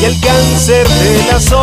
y el cáncer de la soledad.